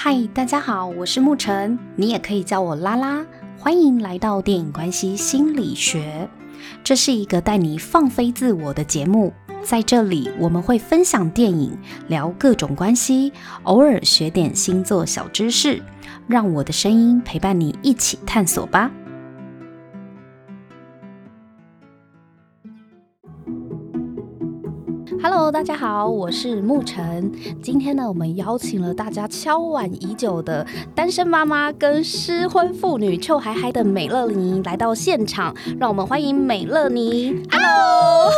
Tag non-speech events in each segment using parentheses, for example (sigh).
嗨，大家好，我是沐晨，你也可以叫我拉拉。欢迎来到电影关系心理学，这是一个带你放飞自我的节目。在这里，我们会分享电影，聊各种关系，偶尔学点星座小知识，让我的声音陪伴你一起探索吧。Hello，大家好，我是沐晨。今天呢，我们邀请了大家敲碗已久的单身妈妈跟失婚妇女臭嗨嗨的美乐妮来到现场，让我们欢迎美乐妮。Hello，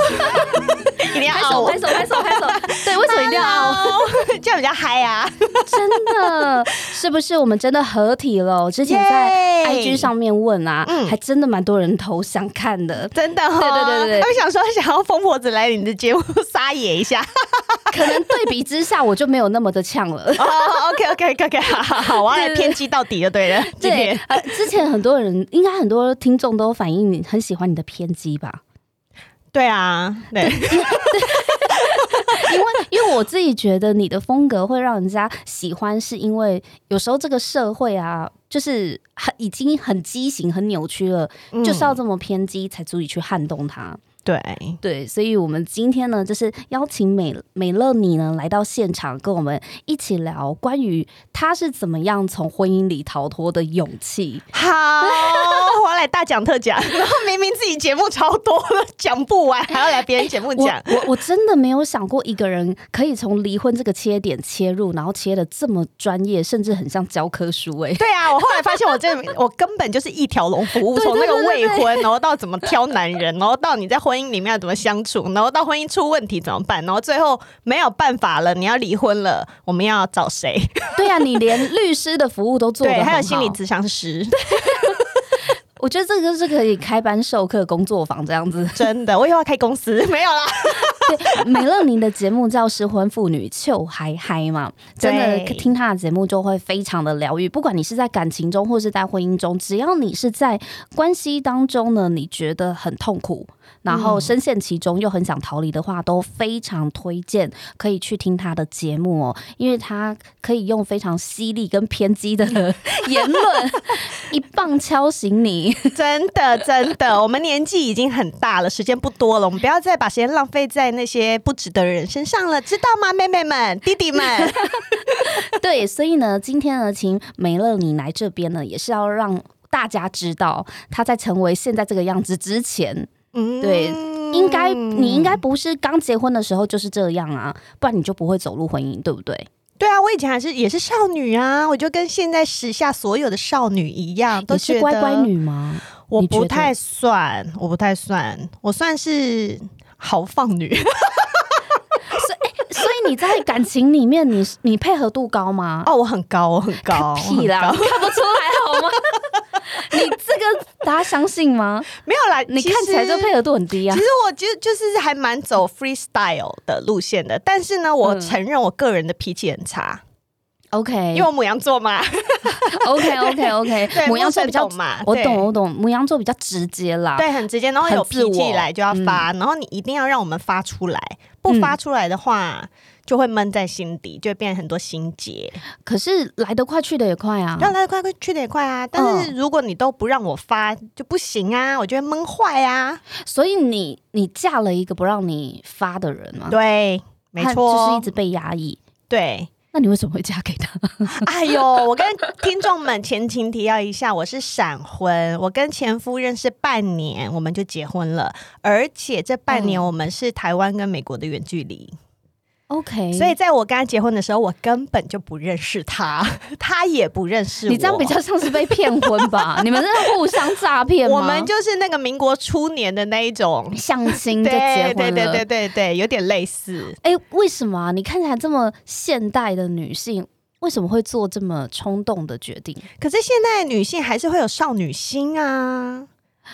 一定要拍手，拍手，拍手，拍手。对，为什么一定要哦？这样比较嗨啊！真的，是不是我们真的合体了？之前在 IG 上面问啊，嗯，还真的蛮多人投想看的，真的。对对对对，他们想说想要疯婆子来你的节目撒。演一下，(laughs) 可能对比之下，我就没有那么的呛了。哦，OK，OK，OK，好好好，我要来偏激到底就对了。对，呃，之前很多人，应该很多听众都反映你很喜欢你的偏激吧？对啊，对，对 (laughs) 因为因为我自己觉得你的风格会让人家喜欢，是因为有时候这个社会啊，就是很已经很畸形、很扭曲了，嗯，就是要这么偏激才足以去撼动它。对对，所以我们今天呢，就是邀请美美乐你呢来到现场，跟我们一起聊关于她是怎么样从婚姻里逃脱的勇气。好，我要来大讲特讲，(laughs) 然后明明自己节目超多了，讲不完，(laughs) 还要来别人节目讲。我我真的没有想过一个人可以从离婚这个切点切入，然后切的这么专业，甚至很像教科书哎。对啊，我后来发现我这 (laughs) 我根本就是一条龙服务，从那个未婚，然后到怎么挑男人，然后到你在婚。姻里面要怎么相处，然后到婚姻出问题怎么办，然后最后没有办法了，你要离婚了，我们要找谁？对、啊，你连律师的服务都做对，还有心理咨商师。我觉得这个是可以开班授课工作坊这样子，(laughs) 真的，我以后要开公司没有啦。(laughs) 对，美乐宁的节目叫《失婚妇女秋嗨嗨》嘛，真的听她的节目就会非常的疗愈。不管你是在感情中，或是在婚姻中，只要你是在关系当中呢，你觉得很痛苦，然后深陷其中又很想逃离的话，都非常推荐可以去听她的节目哦，因为她可以用非常犀利跟偏激的 (laughs) 言论 (laughs) 一棒敲醒你。真的，真的，我们年纪已经很大了，时间不多了，我们不要再把时间浪费在那些不值得的人身上了，知道吗，妹妹们、弟弟们？(laughs) 对，所以呢，今天呢，请美乐你来这边呢，也是要让大家知道，她在成为现在这个样子之前，嗯，对，应该你应该不是刚结婚的时候就是这样啊，不然你就不会走入婚姻，对不对？对啊，我以前还是也是少女啊，我就跟现在时下所有的少女一样，都是乖乖女吗？我不太算，我不太算，我算是豪放女。(laughs) 所以，所以你在感情里面你，你你配合度高吗？哦，我很高，我很高，屁啦，看不出来好吗？(laughs) 你这个大家相信吗？没有啦，你看起来就配合度很低啊。其实我觉得就是还蛮走 freestyle 的路线的，但是呢，我承认我个人的脾气很差。OK，因为我母羊座嘛。OK OK OK，(laughs) 母羊座比较嘛，我懂我懂，母羊座比较直接啦，对，很直接，然后有脾气来就要发，然后你一定要让我们发出来，不发出来的话。就会闷在心底，就会变很多心结。可是来得快，去得也快啊！要来得快，去得也快啊！但是如果你都不让我发，就不行啊！我觉得闷坏啊！所以你你嫁了一个不让你发的人吗？对，没错，就是一直被压抑。对，那你为什么会嫁给他？(laughs) 哎呦，我跟听众们前情提要一下，我是闪婚，我跟前夫认识半年，我们就结婚了，而且这半年我们是台湾跟美国的远距离。OK，所以在我跟他结婚的时候，我根本就不认识他，(laughs) 他也不认识我。你这样比较像是被骗婚吧？(laughs) 你们是互相诈骗吗？我们就是那个民国初年的那一种相亲就结婚了，对对对对对，有点类似。哎、欸，为什么啊？你看起来这么现代的女性，为什么会做这么冲动的决定？可是现代女性还是会有少女心啊。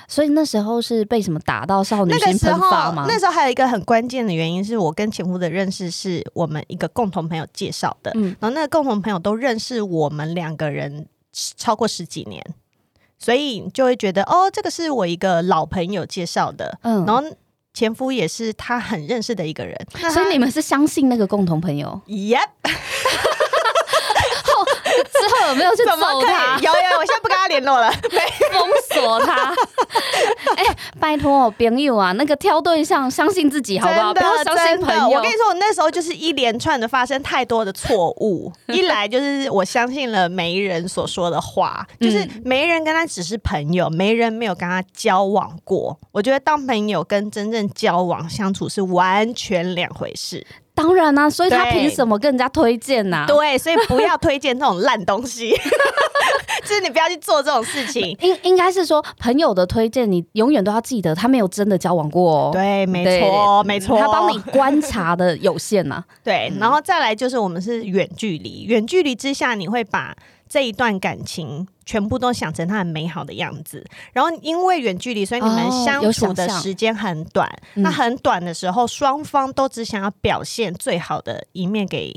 所以那时候是被什么打到少女心喷发吗？那时候，那时候还有一个很关键的原因，是我跟前夫的认识是我们一个共同朋友介绍的。嗯，然后那个共同朋友都认识我们两个人超过十几年，所以就会觉得哦，这个是我一个老朋友介绍的。嗯，然后前夫也是他很认识的一个人，所以你们是相信那个共同朋友？Yep。(laughs) 去揍他。有有，我现在不跟他联络了，(laughs) 封锁他。哎、欸，拜托朋友啊，那个挑对象，相信自己好不好？不要相信朋友。我跟你说，我那时候就是一连串的发生太多的错误。(laughs) 一来就是我相信了媒人所说的话，就是媒人跟他只是朋友，媒人没有跟他交往过。我觉得当朋友跟真正交往相处是完全两回事。当然啦、啊，所以他凭什么跟人家推荐呐、啊？对，所以不要推荐这种烂东西，(laughs) 就是你不要去做这种事情。应应该是说，朋友的推荐，你永远都要记得，他没有真的交往过哦。对，没错，没错，他帮你观察的有限呐、啊。(laughs) 对，然后再来就是我们是远距离，远距离之下，你会把。这一段感情全部都想成他很美好的样子，然后因为远距离，所以你们相处的时间很短。哦、那很短的时候，双方都只想要表现最好的一面给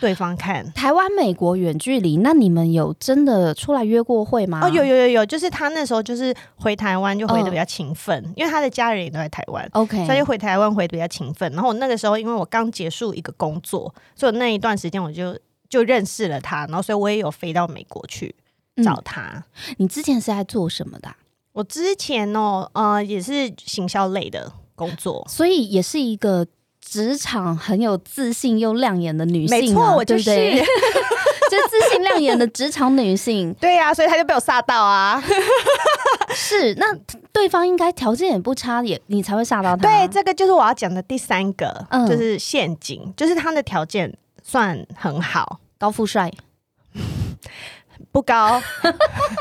对方看。台湾、美国远距离，那你们有真的出来约过会吗？哦，有有有有，就是他那时候就是回台湾就回的比较勤奋，哦、因为他的家人也都在台湾。OK，所以回台湾回的比较勤奋。然后那个时候，因为我刚结束一个工作，所以那一段时间我就。就认识了他，然后所以我也有飞到美国去找他。嗯、你之前是在做什么的？我之前哦，呃，也是行销类的工作，所以也是一个职场很有自信又亮眼的女性、啊。没错，我就是，对 (laughs) 对就自信亮眼的职场女性。(laughs) 对呀、啊，所以他就被我吓到啊。(laughs) 是，那对方应该条件也不差，也你才会吓到他。对，这个就是我要讲的第三个，嗯、就是陷阱，就是他的条件算很好。高富帅。不高，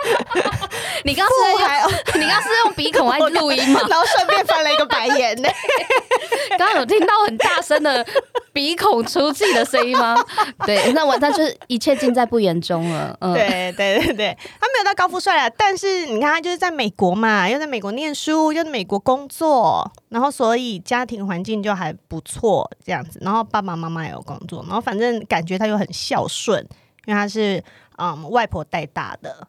(laughs) 你刚是用 (laughs) 你刚是用鼻孔来录音吗？(laughs) 然后顺便翻了一个白眼呢。刚刚有听到很大声的鼻孔出气的声音吗？对，那我那就是一切尽在不言中了。嗯，对对对对，他没有到高富帅啊，但是你看他就是在美国嘛，又在美国念书，又在美国工作，然后所以家庭环境就还不错这样子，然后爸爸妈妈也有工作，然后反正感觉他又很孝顺，因为他是。嗯，外婆带大的，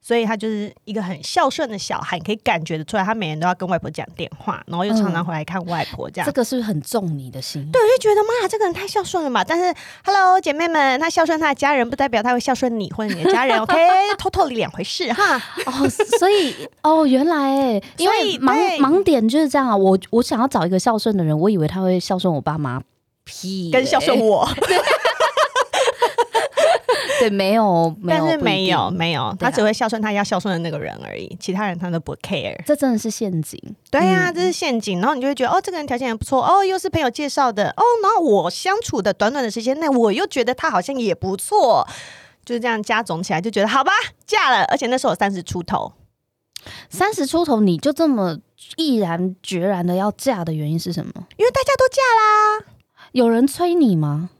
所以他就是一个很孝顺的小孩，你可以感觉得出来，他每天都要跟外婆讲电话，然后又常常回来看外婆，这样、嗯、这个是不是很重你的心？对，我就觉得妈，这个人太孝顺了嘛。但是，Hello，姐妹们，他孝顺他的家人，不代表他会孝顺你或者你的家人，(laughs) OK？偷偷的两回事哈。哦，所以哦，原来哎，(laughs) 因为盲盲点就是这样啊。我我想要找一个孝顺的人，我以为他会孝顺我爸妈，屁，跟孝顺我。(laughs) 对，没有，没有，但是没有，没有，他只会孝顺他要孝顺的那个人而已，其他人他都不 care。这真的是陷阱。对呀、啊，这是陷阱。然后你就会觉得，哦，这个人条件也不错，哦，又是朋友介绍的，哦，然后我相处的短短的时间内，我又觉得他好像也不错，就是这样加总起来，就觉得好吧，嫁了。而且那时候我三十出头，三十出头你就这么毅然决然的要嫁的原因是什么？因为大家都嫁啦，有人催你吗？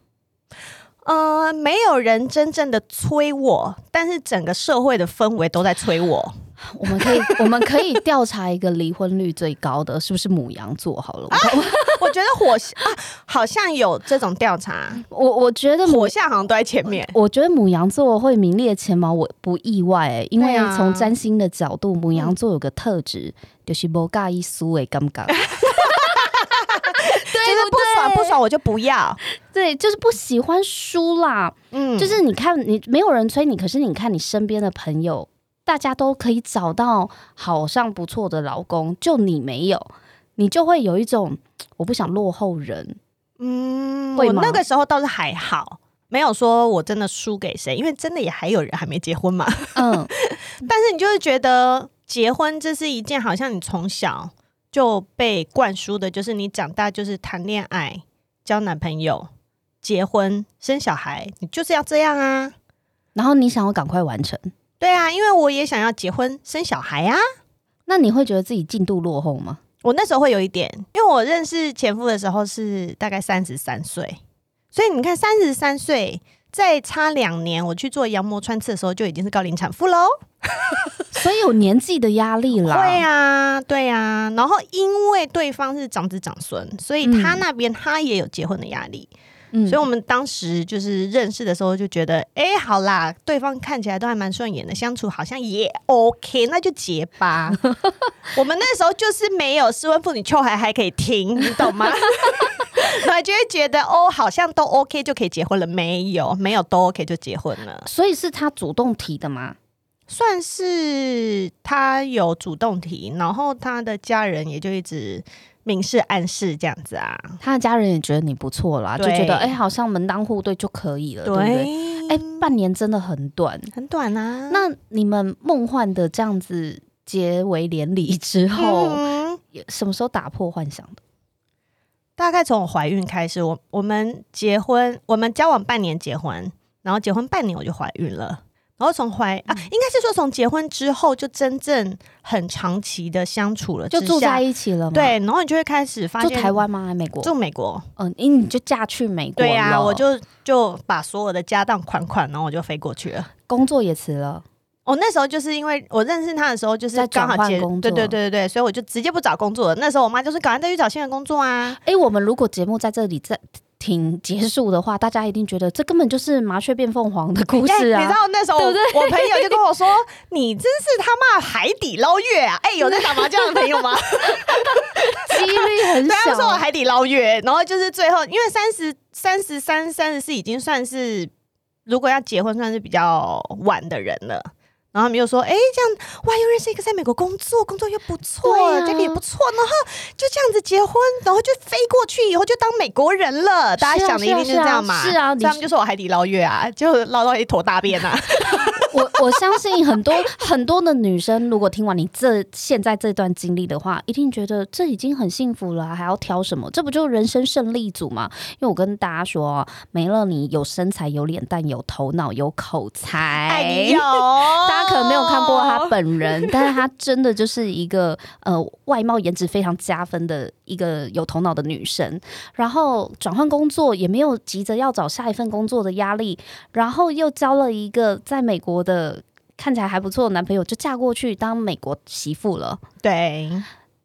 呃，没有人真正的催我，但是整个社会的氛围都在催我。我们可以，(laughs) 我们可以调查一个离婚率最高的，是不是母羊座？好了，我，啊、我觉得火象啊，好像有这种调查。我我觉得火象好像都在前面。我觉得母羊座会名列前茅，我不意外哎、欸，因为从占星的角度，母羊座有个特质，嗯、就是不介意输的感 (laughs) (laughs) 觉。得不爽不爽我就不要，(laughs) 对，就是不喜欢输啦。嗯，就是你看你没有人催你，可是你看你身边的朋友，大家都可以找到好像不错的老公，就你没有，你就会有一种我不想落后人。嗯，我那个时候倒是还好，没有说我真的输给谁，因为真的也还有人还没结婚嘛。嗯，(laughs) 但是你就是觉得结婚这是一件好像你从小。就被灌输的就是你长大就是谈恋爱、交男朋友、结婚、生小孩，你就是要这样啊。然后你想要赶快完成，对啊，因为我也想要结婚生小孩啊。那你会觉得自己进度落后吗？我那时候会有一点，因为我认识前夫的时候是大概三十三岁，所以你看三十三岁再差两年，我去做羊膜穿刺的时候就已经是高龄产妇喽。所以有年纪的压力啦，对呀，对呀。然后因为对方是长子长孙，所以他那边他也有结婚的压力。嗯、嗯，所以我们当时就是认识的时候就觉得，哎、欸，好啦，对方看起来都还蛮顺眼的，相处好像也 OK，那就结吧。(laughs) 我们那时候就是没有失婚妇女秋还还可以听，你懂吗？(laughs) 然后就会觉得哦，好像都 OK 就可以结婚了，没有没有都 OK 就结婚了。所以是他主动提的吗？算是他有主动提，然后他的家人也就一直明示暗示这样子啊。他的家人也觉得你不错啦，就觉得哎、欸，好像门当户对就可以了，对，对不对？哎、欸，半年真的很短，很短啊。那你们梦幻的这样子结为连理之后，嗯、什么时候打破幻想的？大概从我怀孕开始，我我们结婚，我们交往半年结婚，然后结婚半年我就怀孕了。然后从怀啊，应该是说从结婚之后就真正很长期的相处了，就住在一起了。对，然后你就会开始发现，住台湾吗？还美国？住美国。嗯，因为你就嫁去美国。对呀、啊，我就就把所有的家当款款，然后我就飞过去了。工作也辞了。我、哦、那时候就是因为我认识他的时候，就是刚好结婚，对对对对对，所以我就直接不找工作了。那时候我妈就是赶快再去找新的工作啊。哎，我们如果节目在这里在。挺结束的话，大家一定觉得这根本就是麻雀变凤凰的故事啊！欸、你知道那时候我，朋友就跟我说：“你真是他妈海底捞月啊！” (laughs) 哎、欸，有在打麻将的朋友吗？(laughs) 几率很小。对，说我海底捞月，然后就是最后，因为三十三十三、三十四已经算是，如果要结婚算是比较晚的人了。然后他们又说：“哎，这样哇，又认识一个在美国工作，工作又不错，这个、啊、也不错。然后就这样子结婚，然后就飞过去，以后就当美国人了。大家想的一定是这样嘛？是啊，他们就说我海底捞月啊，就捞到一坨大便啊。(laughs) ” (laughs) (laughs) 我我相信很多很多的女生，如果听完你这现在这段经历的话，一定觉得这已经很幸福了，还要挑什么？这不就是人生胜利组吗？因为我跟大家说，没了你有身材、有脸蛋、有头脑、有口才，(laughs) 大家可能没有看过她本人，但是她真的就是一个呃外貌颜值非常加分的一个有头脑的女生。然后转换工作也没有急着要找下一份工作的压力，然后又交了一个在美国的看起来还不错的男朋友，就嫁过去当美国媳妇了。对，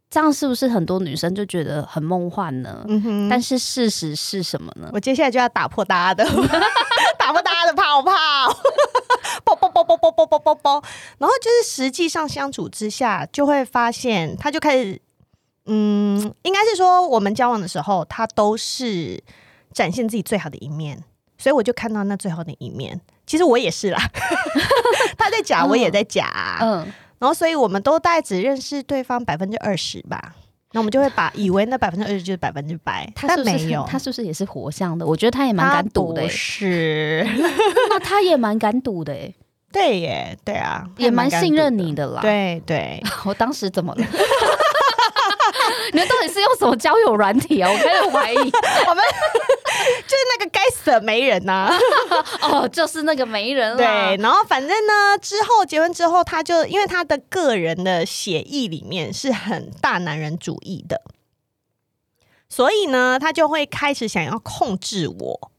这样是不是很多女生就觉得很梦幻呢？嗯哼。但是事实是什么呢？我接下来就要打破大家的，(laughs) 打破大家的泡泡，(laughs) 啵啵啵啵啵啵啵啵啵。然后就是实际上相处之下，就会发现他就开始，嗯，应该是说我们交往的时候，他都是展现自己最好的一面，所以我就看到那最好的一面。其实我也是啦，(laughs) 他在假，我也在假，啊，嗯，然后所以我们都大概只认识对方百分之二十吧，那我们就会把以为那百分之二十就是百分之百，他没有，他是不是也是活像的？我觉得他也蛮敢赌的，是，(laughs) 那他也蛮敢赌的，哎，对耶，对啊，也蛮信任你的啦，对对，(laughs) 我当时怎么了？你们到底是用什么交友软体啊？我开始怀疑，(laughs) 我们 (laughs) 就是那个该死的媒人呐、啊！(laughs) 哦，就是那个媒人。对，然后反正呢，之后结婚之后，他就因为他的个人的协议里面是很大男人主义的，所以呢，他就会开始想要控制我。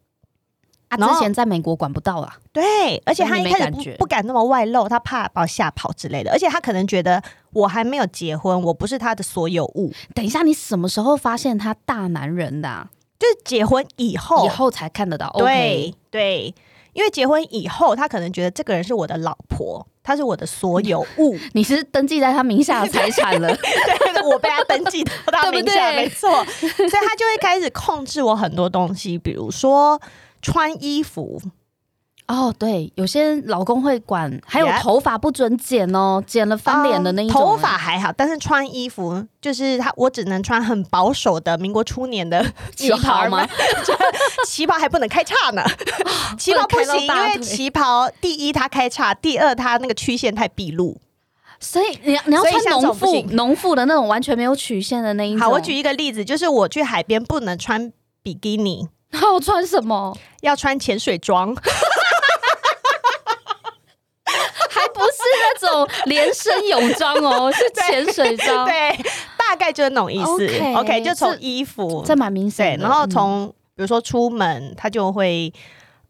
啊，之前在美国管不到啊，对，而且他一开始不不敢那么外露，他怕把我吓跑之类的，而且他可能觉得我还没有结婚，我不是他的所有物。等一下，你什么时候发现他大男人的啊？就是结婚以后，以后才看得到。对对，因为结婚以后，他可能觉得这个人是我的老婆，他是我的所有物。(laughs) 你是登记在他名下的财产了，(laughs) 对，我被他登记到他名下，(laughs) 没错，所以他就会开始控制我很多东西，比如说。穿衣服哦，对，有些老公会管，还有头发不准剪哦，剪了翻脸的那一种。头发还好，但是穿衣服就是他，我只能穿很保守的民国初年的 (laughs) 旗袍吗？(laughs) 旗袍还不能开叉呢，(laughs) 旗袍不行，因为旗袍第一它开叉，第二它那个曲线太毕露，所以你你要穿农妇农妇的那种完全没有曲线的那一种。好，我举一个例子，就是我去海边不能穿比基尼。(laughs) 那我穿什么？要穿潜水装，(laughs) 还不是那种连身泳装哦，(laughs) 是潜水装。对，大概就是那种意思。OK，, okay 就从衣服，这蛮明显。对，然后从、嗯、比如说出门，他就会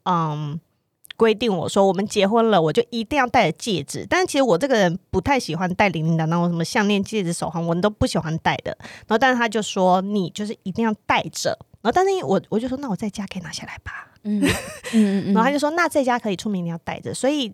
嗯规定我说，我们结婚了，我就一定要戴着戒指。但是其实我这个人不太喜欢戴铃铃的那种什么项链、戒指、手环，我都不喜欢戴的。然后，但是他就说，你就是一定要戴着。后但是我我就说，那我在家可以拿下来吧。嗯嗯嗯，嗯 (laughs) 然后他就说，那在家可以出名你要带着，所以。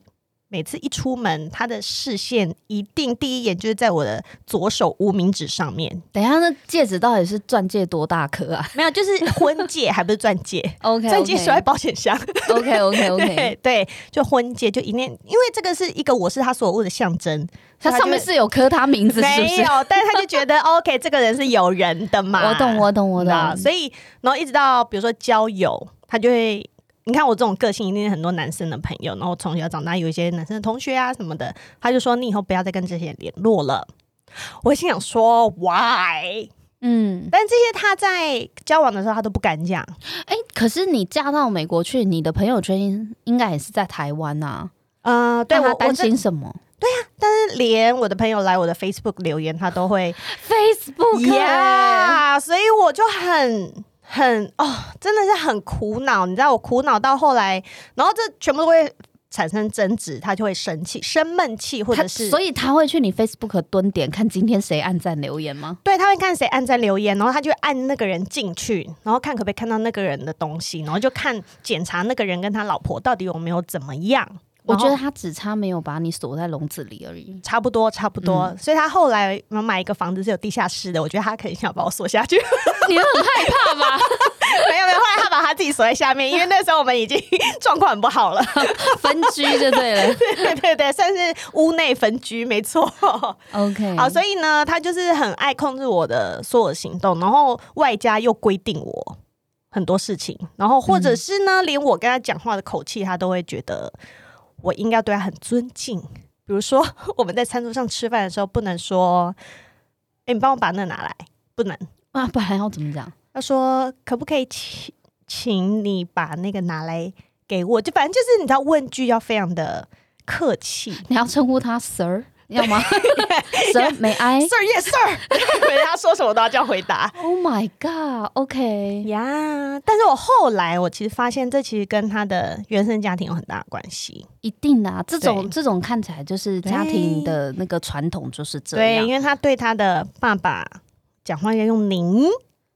每次一出门，他的视线一定第一眼就是在我的左手无名指上面。等一下，那戒指到底是钻戒多大颗啊？没有，就是婚戒，还不是钻戒。(laughs) OK，钻戒锁在保险箱。(laughs) OK，OK，OK，(laughs) 对对，就婚戒，就一念，因为这个是一个我是他所有物的象征。它上面是有刻他名字，是不是？没有，但是他就觉得 OK，这个人是有人的嘛。我懂，我懂，我懂。所以，然后一直到比如说交友，他就会。你看我这种个性，一定很多男生的朋友。然后从小长大有一些男生的同学啊什么的，他就说，你以后不要再跟这些人联络了。我心想说 Why？嗯，但这些他在交往的时候他都不敢讲。哎、欸，可是你嫁到美国去，你的朋友圈应该也是在台湾呐、啊。嗯、呃，对，我担心什么？对呀、啊，但是连我的朋友来我的 Facebook 留言，他都会 (laughs) Facebook 呀，yeah, 所以我就很。很哦，真的是很苦恼，你知道我苦恼到后来，然后这全部都会产生争执，他就会生气、生闷气，或者是，所以他会去你 Facebook 蹲点看今天谁按赞留言吗？对，他会看谁按赞留言，然后他就按那个人进去，然后看可不可以看到那个人的东西，然后就看检查那个人跟他老婆到底有没有怎么样。我觉得他只差没有把你锁在笼子里而已，差不多，差不多。嗯、所以他后来买一个房子是有地下室的，我觉得他肯定想把我锁下去。(laughs) 你很害怕吗？(laughs) 没有没有，后来他把他自己锁在下面，因为那时候我们已经 (laughs) 状况很不好了，分居就对了。对对对对，算是屋内分居，没错。OK，好，所以呢，他就是很爱控制我的所有行动，然后外加又规定我很多事情，然后或者是呢，嗯、连我跟他讲话的口气，他都会觉得。我应该对他很尊敬，比如说 (laughs) 我们在餐桌上吃饭的时候，不能说：“哎、欸，你帮我把那拿来。”不能啊，不然要怎么讲？他说：“可不可以请，请你把那个拿来给我？”就反正就是你知道，问句要非常的客气，你要称呼他 Sir。要吗？Sir, may I? Sir, yes, sir. 对，他说什么都要这样回答。Oh my god. OK. 呀，但是我后来我其实发现，这其实跟他的原生家庭有很大的关系。一定的啊，这种对这种看起来就是家庭的那个传统就是这样。对，因为他对他的爸爸讲话要用您，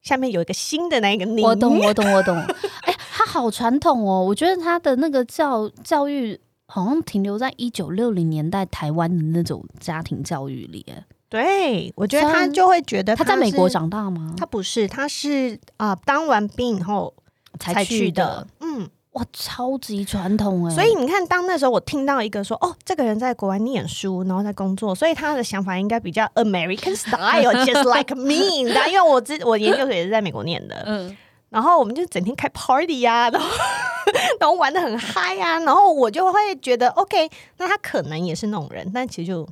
下面有一个新的那个您。我懂，我懂，我懂。哎、欸，他好传统哦，我觉得他的那个教教育。好像停留在一九六零年代台湾的那种家庭教育里，对，我觉得他就会觉得他，他在美国长大吗？他不是，他是啊、呃，当完兵以后才去的。去的嗯，哇，超级传统哎！所以你看，当那时候我听到一个说，哦，这个人在国外念书，然后在工作，所以他的想法应该比较 American style，just (laughs) like me。因为我之我研究所也是在美国念的，嗯。然后我们就整天开 party 呀、(laughs) 啊，然后然后玩的很嗨呀、啊，然后我就会觉得 OK，那他可能也是那种人，但其实就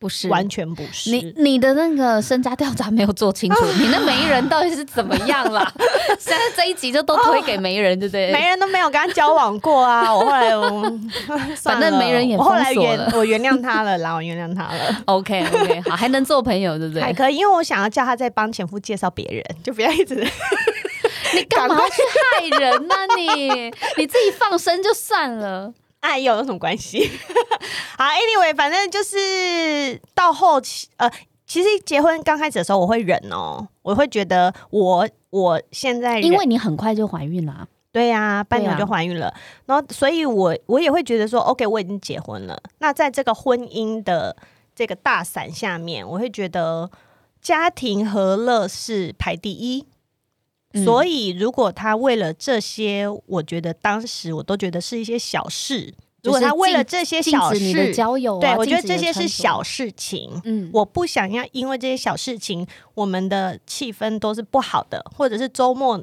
不是，完全不是。你你的那个身家调查没有做清楚，(laughs) 你那媒人到底是怎么样啦？(laughs) 现在这一集就都推给媒人，对不对？媒人都没有跟他交往过啊！我后来我反正媒人也我后来原我原谅他了啦，我原谅他了。OK OK，好，还能做朋友，对不对？还可以，因为我想要叫他再帮前夫介绍别人，就不要一直。你干嘛去害人呢、啊？你 (laughs) 你自己放生就算了，哎呦，有什么关系？(laughs) 好，Anyway，反正就是到后期，呃，其实结婚刚开始的时候，我会忍哦，我会觉得我我现在因为你很快就怀孕了、啊，对呀、啊，半年就怀孕了，啊、然后所以我我也会觉得说，OK，我已经结婚了，那在这个婚姻的这个大伞下面，我会觉得家庭和乐是排第一。所以，如果他为了这些，我觉得当时我都觉得是一些小事。如果他为了这些小事，的交友啊、对，我觉得这些是小事情。嗯，我不想要因为这些小事情，我们的气氛都是不好的，或者是周末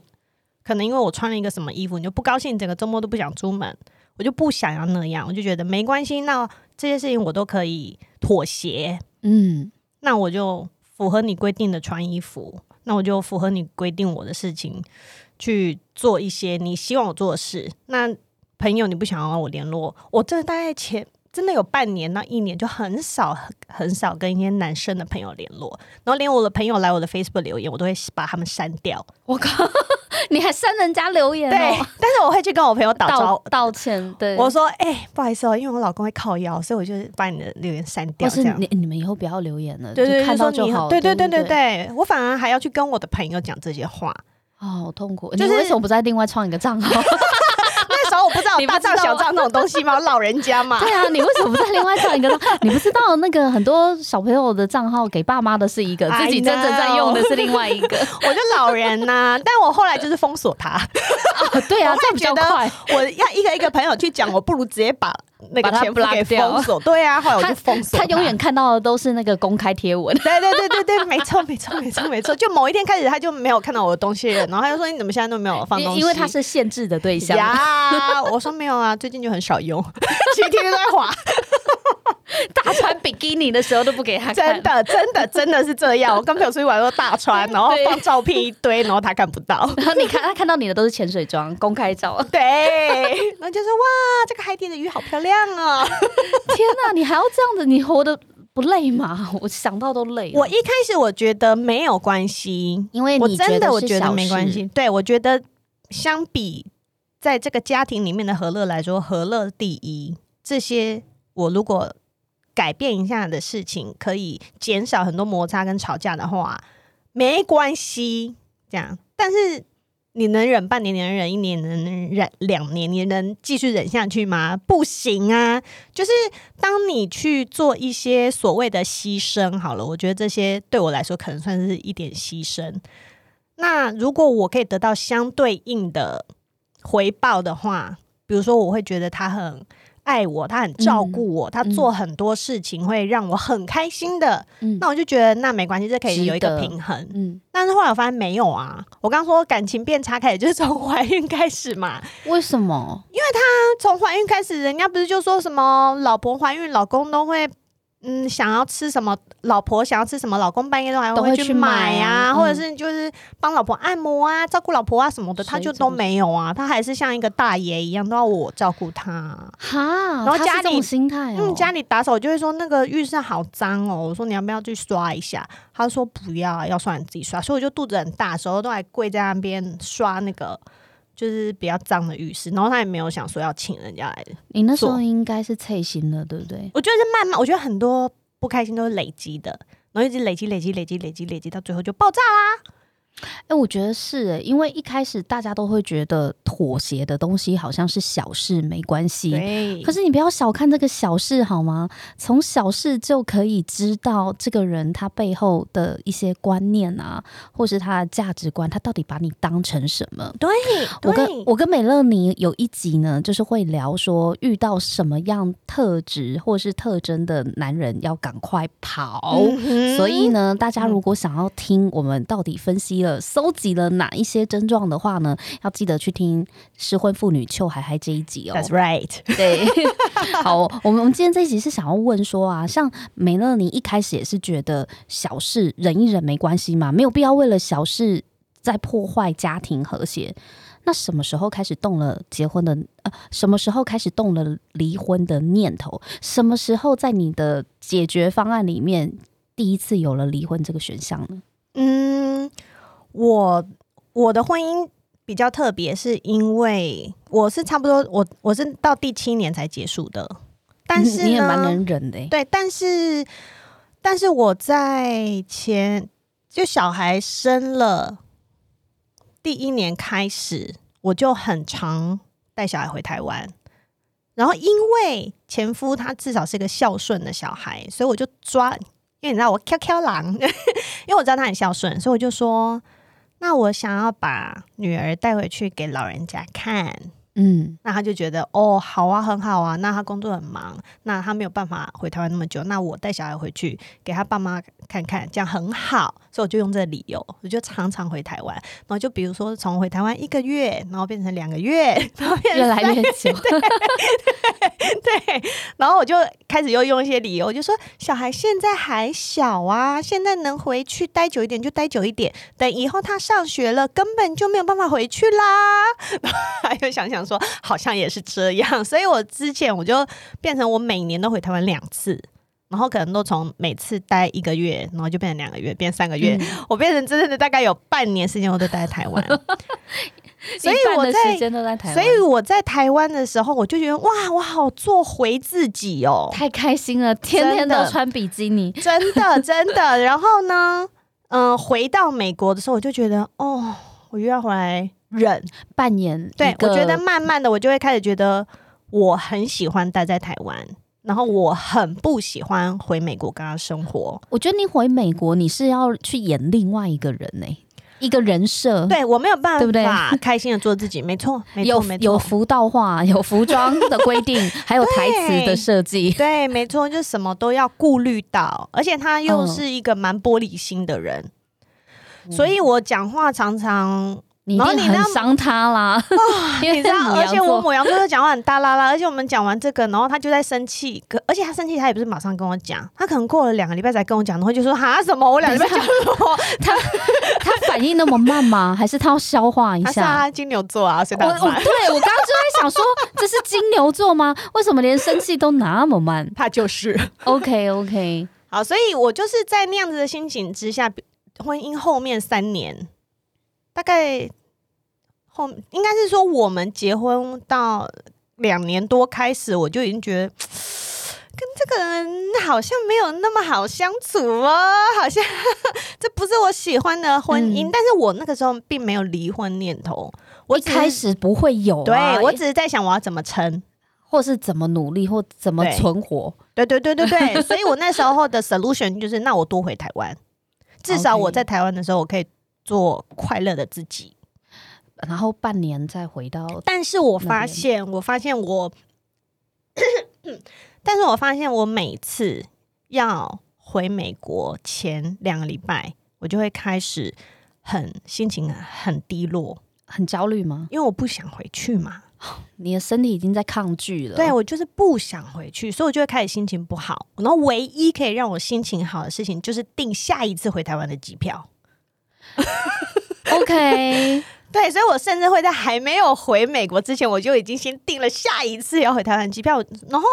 可能因为我穿了一个什么衣服，你就不高兴，整个周末都不想出门，我就不想要那样。我就觉得没关系，那这些事情我都可以妥协。嗯，那我就符合你规定的穿衣服。那我就符合你规定我的事情去做一些你希望我做的事。那朋友你不想要我联络，我这大概前真的有半年到一年就很少很少跟一些男生的朋友联络，然后连我的朋友来我的 Facebook 留言，我都会把他们删掉。我靠！(laughs) 你还删人家留言？哦？对，但是我会去跟我朋友打招道，道歉。对，我说：“哎、欸，不好意思哦，因为我老公会靠腰，所以我就把你的留言删掉。这样”你你们以后不要留言了，对对，就看到就好。对对对对对，我反而还要去跟我的朋友讲这些话。好痛苦。就是、你为什么不再另外创一个账号？那时候我不知道大账小账那种东西吗？(laughs) 老人家嘛。对啊，你为什么不在另外创一个？(laughs) 你不知道那个很多小朋友的账号给爸妈的是一个，自己真正在用的是另外一个。(laughs) 我就老人呐、啊，但我后来就是封锁他。啊对啊，这样比较快。我要一个一个朋友去讲，我不如直接把。那个前夫给封锁，对啊，后来我就封锁他。他永远看到的都是那个公开贴文。对对对对对，没错没错没错没错。就某一天开始，他就没有看到我的东西了，然后他就说：“你怎么现在都没有放东西？”因为他是限制的对象呀。我说没有啊，最近就很少用，(laughs) 其实天天都在滑。(laughs) 大穿比基尼的时候都不给他看，真的真的真的是这样。(laughs) 我跟朋友出去玩都大穿，然后放照片一堆，然后他看不到。(laughs) 然后你看他看到你的都是潜水装公开照，对，然后就说哇，这个海底的鱼好漂亮哦！天哪，你还要这样子，你活得不累吗？我想到都累。我一开始我觉得没有关系，因为你真的我觉得没关系。对，我觉得相比在这个家庭里面的和乐来说，和乐第一。这些我如果。改变一下的事情，可以减少很多摩擦跟吵架的话，没关系。这样，但是你能忍半年，你能忍一年，能忍两年，你能继续忍下去吗？不行啊！就是当你去做一些所谓的牺牲，好了，我觉得这些对我来说可能算是一点牺牲。那如果我可以得到相对应的回报的话，比如说，我会觉得他很。爱我，他很照顾我，嗯、他做很多事情会让我很开心的。嗯、那我就觉得那没关系，这可以有一个平衡。嗯，但是后来我发现没有啊。我刚说感情变差开始就是从 (laughs) 怀孕开始嘛。为什么？因为他从怀孕开始，人家不是就说什么老婆怀孕，老公都会。嗯，想要吃什么？老婆想要吃什么？老公半夜都还会去买啊，或者是就是帮老婆按摩啊，照顾老婆啊什么的，他就都没有啊，他还是像一个大爷一样，都要我照顾他。哈，然后家里心态，嗯，家里打扫就会说那个浴室好脏哦，我说你要不要去刷一下？他说不要，要刷你自己刷。所以我就肚子很大，时候都还跪在那边刷那个。就是比较脏的浴室，然后他也没有想说要请人家来的。你那时候应该是脆心了，对不对？我觉得是慢慢，我觉得很多不开心都是累积的，然后一直累积、累积、累积、累积、累积，到最后就爆炸啦。哎、欸，我觉得是因为一开始大家都会觉得妥协的东西好像是小事，没关系。可是你不要小看这个小事好吗？从小事就可以知道这个人他背后的一些观念啊，或是他的价值观，他到底把你当成什么？对。我跟我跟美乐妮有一集呢，就是会聊说遇到什么样特质或是特征的男人要赶快跑。嗯、所以呢，大家如果想要听我们到底分析。搜集了哪一些症状的话呢？要记得去听失婚妇女秋海海这一集哦。That's right。(laughs) 对，好，我们我们今天这一集是想要问说啊，像美乐你一开始也是觉得小事忍一忍没关系嘛，没有必要为了小事在破坏家庭和谐。那什么时候开始动了结婚的？呃，什么时候开始动了离婚的念头？什么时候在你的解决方案里面第一次有了离婚这个选项呢？嗯。我我的婚姻比较特别，是因为我是差不多我我是到第七年才结束的，但是你也蛮能忍的。对，但是但是我在前就小孩生了第一年开始，我就很常带小孩回台湾，然后因为前夫他至少是个孝顺的小孩，所以我就抓，因为你知道我 QQ 狼，(laughs) 因为我知道他很孝顺，所以我就说。那我想要把女儿带回去给老人家看。嗯，那他就觉得哦，好啊，很好啊。那他工作很忙，那他没有办法回台湾那么久。那我带小孩回去给他爸妈看看，这样很好。所以我就用这个理由，我就常常回台湾。然后就比如说从回台湾一个月，然后变成两个月，然后变成越来越久。对，对，对。然后我就开始又用一些理由，我就说小孩现在还小啊，现在能回去待久一点就待久一点。等以后他上学了，根本就没有办法回去啦。(laughs) 然后还有想想。说好像也是这样，所以我之前我就变成我每年都回台湾两次，然后可能都从每次待一个月，然后就变成两个月，变成三个月，嗯、我变成真正的大概有半年时间我都待在台湾，(laughs) 所以我在，在所以我在台湾的时候，我就觉得哇，我好做回自己哦，太开心了，天天都穿比基尼，真的真的。然后呢，嗯、呃，回到美国的时候，我就觉得哦。我又要回来忍半年。对，我觉得慢慢的，我就会开始觉得我很喜欢待在台湾，然后我很不喜欢回美国跟他生活。我觉得你回美国，你是要去演另外一个人呢、欸。一个人设，对我没有办法，对不对？(laughs) 开心的做自己，没错，没错，有没错，有服道化，(laughs) 有服装的规定，(laughs) 还有台词的设计，对，没错，就什么都要顾虑到，而且他又是一个蛮玻璃心的人，嗯、所以我讲话常常。你一定很伤他啦，(laughs) 你知道，而且我母羊座讲话很大啦啦，而且我们讲完这个，然后他就在生气，可而且他生气，他也不是马上跟我讲，他可能过了两个礼拜才跟我讲，然后就说哈什么，我两个礼拜讲什么，(laughs) 他他反应那么慢吗？还是他要消化一下？他，他金牛座啊，所以他我我对我刚刚就在想说，这是金牛座吗？为什么连生气都那么慢？(laughs) 他就是 OK OK，好，所以我就是在那样子的心情之下，婚姻后面三年。大概后应该是说，我们结婚到两年多开始，我就已经觉得 (tsk) 跟这个人好像没有那么好相处哦，(laughs) 好像 (laughs) 这不是我喜欢的婚姻。嗯、但是我那个时候并没有离婚念头，我一开始不会有、啊，对我只是在想我要怎么撑，或是怎么努力，或怎么存活。对对对对对，(laughs) 所以我那时候的 solution 就是，那我多回台湾，至少我在台湾的时候，我可以。做快乐的自己，然后半年再回到。但是我发现，我发现我，(coughs) 但是我发现我每次要回美国前两个礼拜，我就会开始很心情很低落，很焦虑吗？因为我不想回去嘛。(gasps) 你的身体已经在抗拒了。对，我就是不想回去，所以我就会开始心情不好。然后唯一可以让我心情好的事情，就是订下一次回台湾的机票。OK，(laughs) 对，所以我甚至会在还没有回美国之前，我就已经先订了下一次要回台湾机票。然后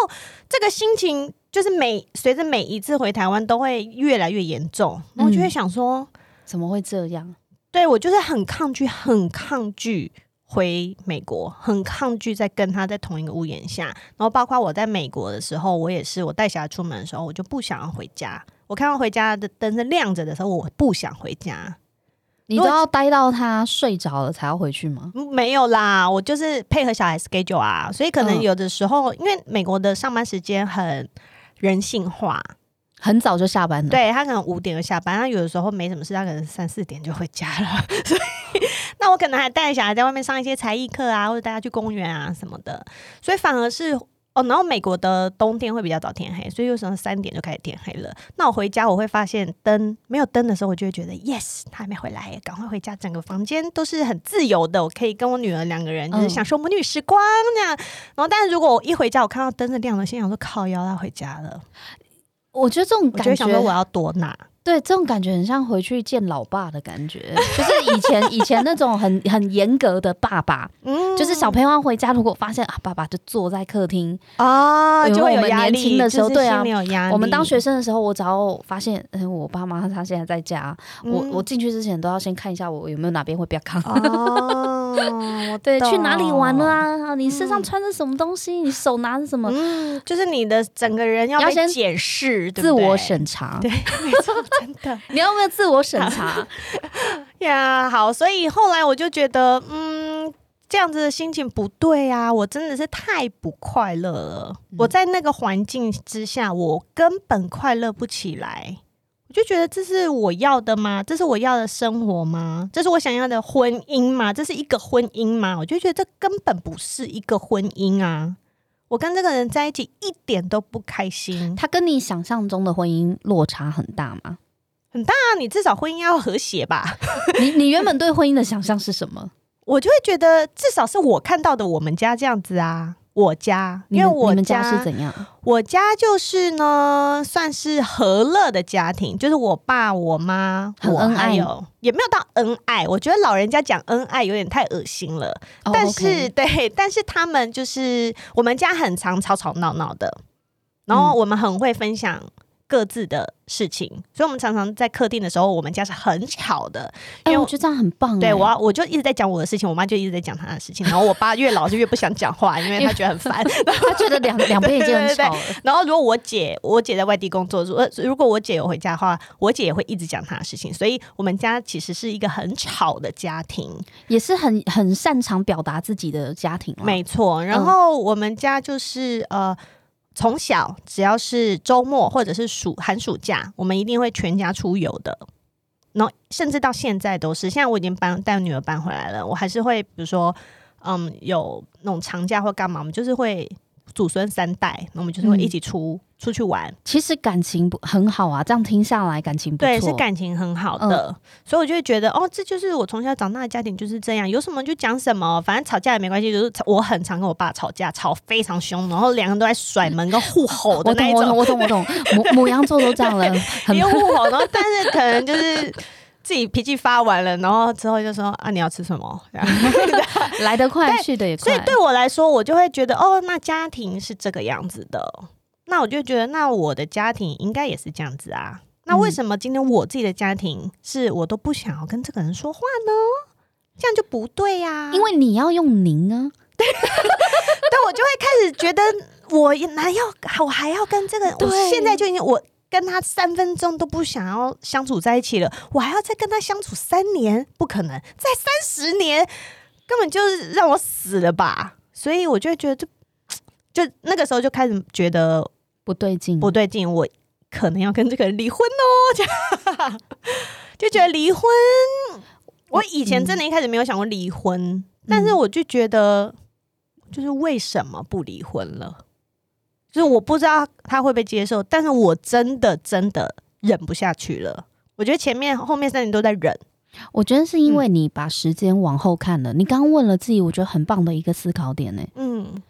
这个心情就是每随着每一次回台湾都会越来越严重，然后我就会想说，嗯、怎么会这样？对，我就是很抗拒，很抗拒回美国，很抗拒在跟他在同一个屋檐下。然后包括我在美国的时候，我也是，我带小孩出门的时候，我就不想要回家。我看到回家的灯是亮着的时候，我不想回家。你都要待到他睡着了才要回去吗？没有啦，我就是配合小孩 schedule 啊，所以可能有的时候，嗯、因为美国的上班时间很人性化，很早就下班了。对，他可能五点就下班，他有的时候没什么事，他可能三四点就回家了。(laughs) 所以，那我可能还带小孩在外面上一些才艺课啊，或者带他去公园啊什么的，所以反而是。哦，然后美国的冬天会比较早天黑，所以有时候三点就开始天黑了。那我回家我会发现灯没有灯的时候，我就会觉得 yes，他还没回来，赶快回家。整个房间都是很自由的，我可以跟我女儿两个人就是享受母女时光那样。然后，但是如果我一回家，我看到灯是亮的，心想说靠要，要回家了。我觉得这种感觉，我就想说我要躲哪？对，这种感觉很像回去见老爸的感觉，(laughs) 就是以前以前那种很很严格的爸爸，(laughs) 嗯，就是小朋友要回家，如果发现啊，爸爸就坐在客厅啊，就会有压力。年轻的时候，对啊，我们当学生的时候，我只要发现，嗯，我爸妈他现在在家，我我进去之前都要先看一下我有没有哪边会比较康。(laughs) 哦，对，去哪里玩了啊？你身上穿着什么东西？你手拿着什么？嗯，就是你的整个人要被检视，自我审查，对，没错。真的，(laughs) 你要不要自我审查呀？(laughs) 好，所以后来我就觉得，嗯，这样子的心情不对啊，我真的是太不快乐了。嗯、我在那个环境之下，我根本快乐不起来。我就觉得这是我要的吗？这是我要的生活吗？这是我想要的婚姻吗？这是一个婚姻吗？我就觉得这根本不是一个婚姻啊！我跟这个人在一起一点都不开心。他跟你想象中的婚姻落差很大吗？很大啊，你至少婚姻要和谐吧？(laughs) 你你原本对婚姻的想象是什么？我就会觉得至少是我看到的我们家这样子啊。我家，因为我们家是怎样？我家就是呢，算是和乐的家庭，就是我爸、我妈很恩爱，有也没有到恩爱。我觉得老人家讲恩爱有点太恶心了。Oh, 但是.对，但是他们就是我们家很常吵吵闹闹的，然后我们很会分享。各自的事情，所以我们常常在客厅的时候，我们家是很吵的。因为我觉得这样很棒。对我，我就一直在讲我的事情，我妈就一直在讲她的事情。然后我爸越老就越不想讲话，因为他觉得很烦，(laughs) 他觉得两两边已经很吵了。(laughs) 然后如果我姐，我姐在外地工作，如果如果我姐有回家的话，我姐也会一直讲她的事情。所以我们家其实是一个很吵的家庭，也是很很擅长表达自己的家庭。没错。然后我们家就是呃。从小只要是周末或者是暑寒暑假，我们一定会全家出游的。然后甚至到现在都是，现在我已经搬带女儿搬回来了，我还是会比如说，嗯，有那种长假或干嘛，我们就是会。祖孙三代，那我们就是会一起出、嗯、出去玩。其实感情不很好啊，这样听下来感情不，对，是感情很好的。嗯、所以我就会觉得，哦，这就是我从小长大的家庭就是这样，有什么就讲什么，反正吵架也没关系。就是我很常跟我爸吵架，吵非常凶，然后两个人都在甩门跟互吼的那种。我懂，我懂，我懂，我懂。(laughs) 牡牡羊座都这样了，很 (laughs) 互吼，然后但是可能就是。自己脾气发完了，然后之后就说啊，你要吃什么？(laughs) 来得快，去得也快。所以对我来说，我就会觉得哦，那家庭是这个样子的。那我就觉得，那我的家庭应该也是这样子啊。那为什么今天我自己的家庭是我都不想要跟这个人说话呢？这样就不对呀、啊。因为你要用您啊。(laughs) 对，但我就会开始觉得，我还要我还要跟这个，我现在就已经我。跟他三分钟都不想要相处在一起了，我还要再跟他相处三年？不可能，再三十年，根本就是让我死了吧！所以我就觉得就，就 (tsk) 就那个时候就开始觉得不对劲，不对劲，我可能要跟这个人离婚哦，(laughs) 就觉得离婚。我以前真的一开始没有想过离婚，嗯、但是我就觉得，就是为什么不离婚了？就是我不知道他会不会接受，但是我真的真的忍不下去了。我觉得前面后面三年都在忍，我觉得是因为你把时间往后看了。嗯、你刚刚问了自己，我觉得很棒的一个思考点呢。嗯，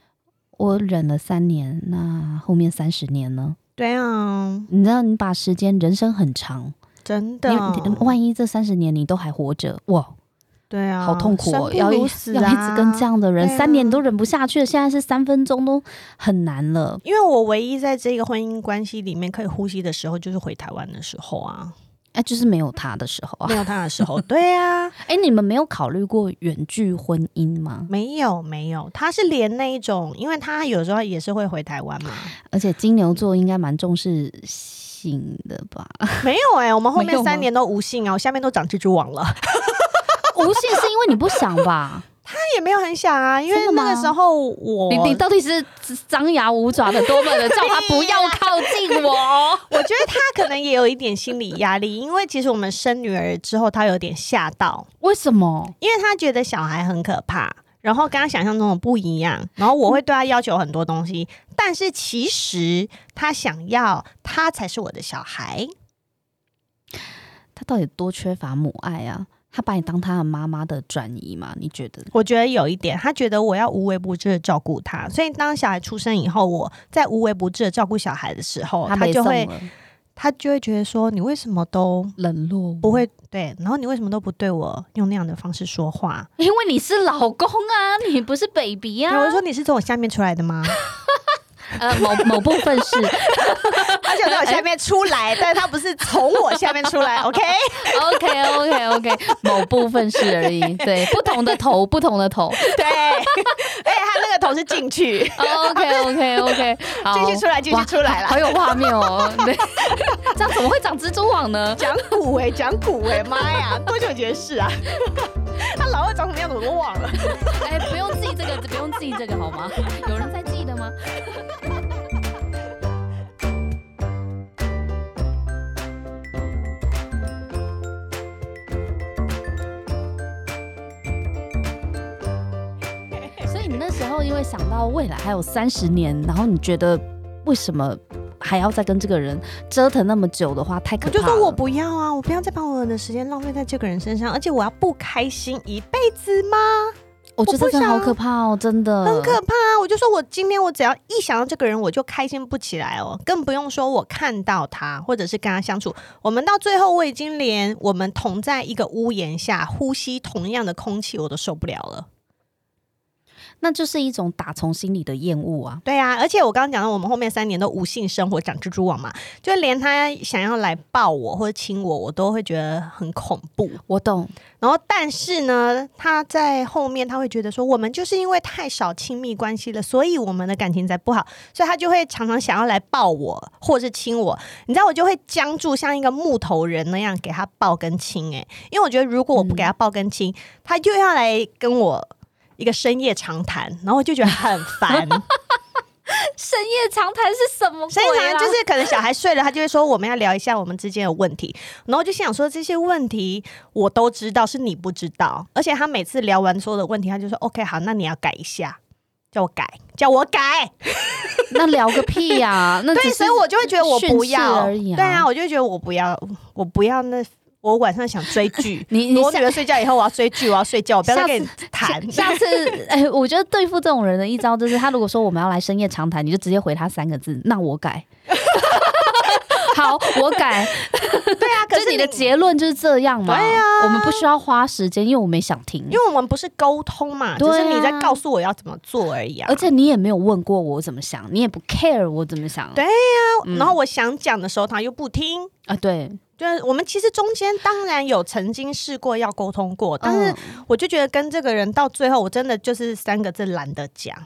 我忍了三年，那后面三十年呢？对啊，你知道，你把时间，人生很长，真的。万一这三十年你都还活着，哇！对啊，好痛苦哦！要要一直跟这样的人三年都忍不下去了，现在是三分钟都很难了。因为我唯一在这个婚姻关系里面可以呼吸的时候，就是回台湾的时候啊，哎，就是没有他的时候啊，没有他的时候。对啊，(laughs) 哎，你们没有考虑过远距婚姻吗？没有，没有。他是连那一种，因为他有时候也是会回台湾嘛。而且金牛座应该蛮重视性的吧？(laughs) 没有哎，我们后面三年都无性啊，我下面都长蜘蛛网了。(laughs) 无性是因为你不想吧？他也没有很想啊，因为那个时候我你你到底是张牙舞爪的多么的叫他不要靠近我？(laughs) 我觉得他可能也有一点心理压力，因为其实我们生女儿之后，他有点吓到。为什么？因为他觉得小孩很可怕，然后跟他想象中的不一样，然后我会对他要求很多东西，嗯、但是其实他想要他才是我的小孩。他到底多缺乏母爱啊？他把你当他的妈妈的转移吗？你觉得？我觉得有一点，他觉得我要无微不至的照顾他，所以当小孩出生以后，我在无微不至的照顾小孩的时候，他就会，他就会觉得说，你为什么都冷落，不会对，然后你为什么都不对我用那样的方式说话？因为你是老公啊，你不是 baby 啊。我说你是从我下面出来的吗？(laughs) 呃，某某部分是，他就在我下面出来，但是他不是从我下面出来，(laughs) OK，OK，OK，OK，(laughs) 某部分是而已，对，不同的头，不同的头，对，哎，他那个头是进去，OK，OK，OK，(laughs) 进去出来，进去出来了，好有画面哦，对，这样怎么会长蜘蛛网呢？讲古哎，讲古哎，妈呀，多久以前的事啊？他老二长什么样子我都忘了，哎，不用记这个，不用记这个好吗？有人在记得吗？时候，因为想到未来还有三十年，然后你觉得为什么还要再跟这个人折腾那么久的话，太可怕了。我就说我不要啊，我不要再把我的时间浪费在这个人身上，而且我要不开心一辈子吗？我觉得这个好可怕哦，真的很可怕。啊我就说我今天我只要一想到这个人，我就开心不起来哦，更不用说我看到他或者是跟他相处，我们到最后我已经连我们同在一个屋檐下呼吸同样的空气我都受不了了。那就是一种打从心里的厌恶啊！对啊，而且我刚刚讲到，我们后面三年都无性生活，长蜘蛛网嘛，就连他想要来抱我或者亲我，我都会觉得很恐怖。我懂。然后，但是呢，他在后面他会觉得说，我们就是因为太少亲密关系了，所以我们的感情才不好，所以他就会常常想要来抱我或是亲我。你知道，我就会僵住，像一个木头人那样给他抱跟亲。哎，因为我觉得如果我不给他抱跟亲，嗯、他就要来跟我。一个深夜长谈，然后我就觉得很烦。(laughs) 深夜长谈是什么？深夜长谈就是可能小孩睡了，他就会说我们要聊一下我们之间的问题，然后就想说这些问题我都知道，是你不知道。而且他每次聊完所有的问题，他就说 OK 好，那你要改一下，叫我改，叫我改。(laughs) 那聊个屁呀、啊！那对，所以我就会觉得我不要而已、啊。对啊，我就觉得我不要，我不要那。我晚上想追剧，(laughs) 你你我女儿睡觉以后我要追剧，我要睡觉，我不要跟你谈。下次，(laughs) 哎、欸，我觉得对付这种人的一招就是，他如果说我们要来深夜长谈，你就直接回他三个字：那我改。(laughs) 好，(laughs) 我改。对啊，(laughs) 可是你，你的结论就是这样嘛？对啊，我们不需要花时间，因为我没想听，因为我们不是沟通嘛，只、啊就是你在告诉我要怎么做而已啊。而且你也没有问过我怎么想，你也不 care 我怎么想。对呀、啊嗯，然后我想讲的时候他又不听啊。对。就是我们其实中间当然有曾经试过要沟通过，但是我就觉得跟这个人到最后，我真的就是三个字懒得讲，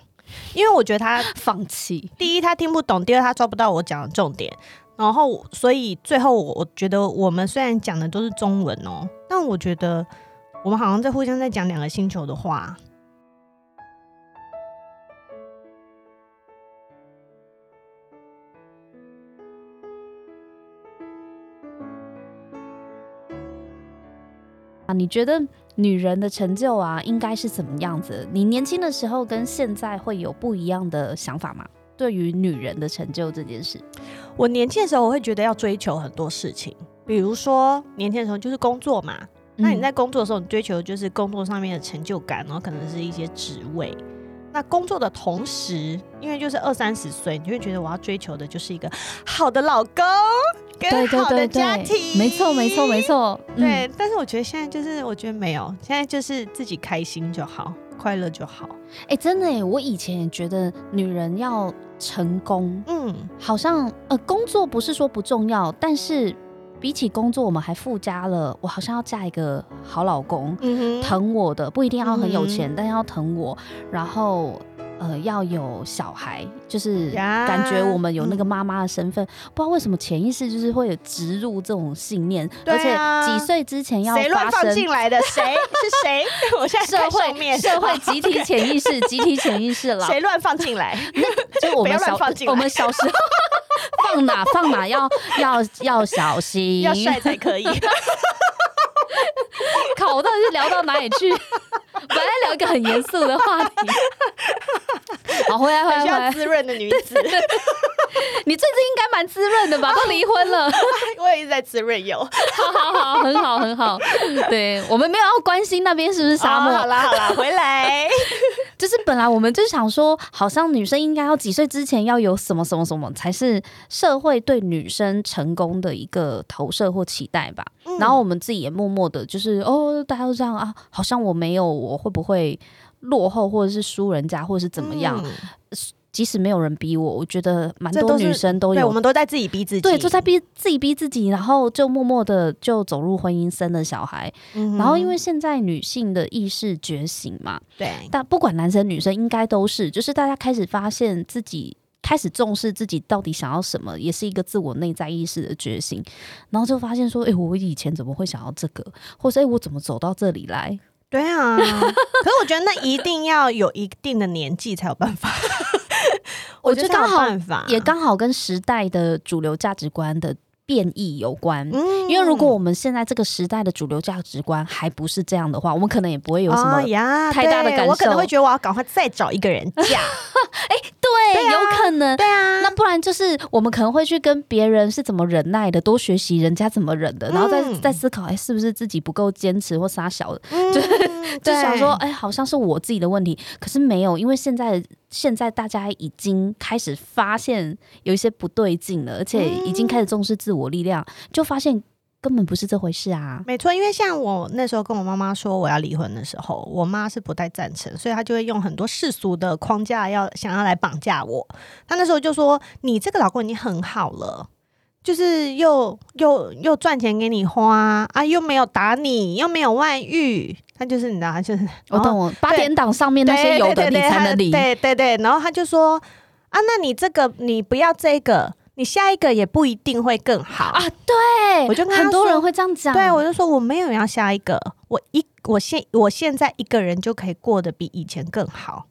因为我觉得他放弃。第一，他听不懂；第二，他抓不到我讲的重点。然后，所以最后我觉得我们虽然讲的都是中文哦，但我觉得我们好像在互相在讲两个星球的话。啊，你觉得女人的成就啊，应该是怎么样子？你年轻的时候跟现在会有不一样的想法吗？对于女人的成就这件事，我年轻的时候我会觉得要追求很多事情，比如说年轻的时候就是工作嘛，那你在工作的时候，你追求的就是工作上面的成就感，然后可能是一些职位。那工作的同时，因为就是二三十岁，你就会觉得我要追求的就是一个好的老公。跟好的家庭，没错，没错，没错。对、嗯，但是我觉得现在就是，我觉得没有，现在就是自己开心就好，快乐就好。哎、欸，真的哎，我以前也觉得女人要成功，嗯，好像呃，工作不是说不重要，但是比起工作，我们还附加了，我好像要嫁一个好老公，嗯、疼我的，不一定要很有钱，嗯、但要疼我，然后。呃，要有小孩，就是感觉我们有那个妈妈的身份，嗯，不知道为什么潜意识就是会有植入这种信念，啊，而且几岁之前要谁乱放进来的？谁 (laughs) 是谁？(laughs) 我现在社会社会集体潜意识，(laughs) 集体潜意识了，谁乱放进来？就我们小我们小时候放哪放哪要要要小心，要帅才可以。靠，我到底是聊到哪里去？本来聊一个很严肃的话题。好，回来回来回来。需要滋润的女子，(laughs) 你最近应该蛮滋润的吧？都离婚了，(laughs) 我也一直在滋润有。(laughs) 好好好，很好很好。对，我们没有要关心那边是不是沙漠。哦、好啦好啦，回来。就是本来我们就想说，好像女生应该要几岁之前要有什么什么什么，才是社会对女生成功的一个投射或期待吧。嗯、然后我们自己也默默的，就是哦，大家都这样啊，好像我没有，我会不会？落后，或者是输人家，或者是怎么样？嗯、即使没有人逼我，我觉得蛮多女生都有。对，我们都在自己逼自己，对，就在逼自己逼自己，然后就默默的就走入婚姻，生了小孩。嗯、然后，因为现在女性的意识觉醒嘛，对，但不管男生女生，应该都是，就是大家开始发现自己，开始重视自己到底想要什么，也是一个自我内在意识的觉醒。然后就发现说，哎、欸，我以前怎么会想要这个？或者，哎、欸，我怎么走到这里来？对啊，(laughs) 可是我觉得那一定要有一定的年纪才有办法。(laughs) 我觉得刚好也刚好跟时代的主流价值观的变异有关。嗯，因为如果我们现在这个时代的主流价值观还不是这样的话，我们可能也不会有什么太大的感受。哦、我可能会觉得我要赶快再找一个人嫁。(laughs) 哎，对，有可能。对啊，那不然就是我们可能会去跟别人是怎么忍耐的，多学习人家怎么忍的，然后再再思考，哎，是不是自己不够坚持或傻小的，(laughs) 嗯、就就想说，哎，好像是我自己的问题。可是没有，因为现在现在大家已经开始发现有一些不对劲了，而且已经开始重视自我力量，就发现。根本不是这回事啊。没错，因为像我那时候跟我妈妈说我要离婚的时候，我妈是不太赞成，所以她就会用很多世俗的框架要想要来绑架我。她那时候就说：“你这个老公已经很好了。”就是又又又赚钱给你花啊，又没有打你，又没有外遇，他就是你知道，他就是我懂我八点档上面那些有的你才能理，对对对，然后他就说啊，那你这个你不要这个，你下一个也不一定会更好啊。对，我就跟他说很多人会这样讲，对我就说我没有要下一个，我一我现我现在一个人就可以过得比以前更好。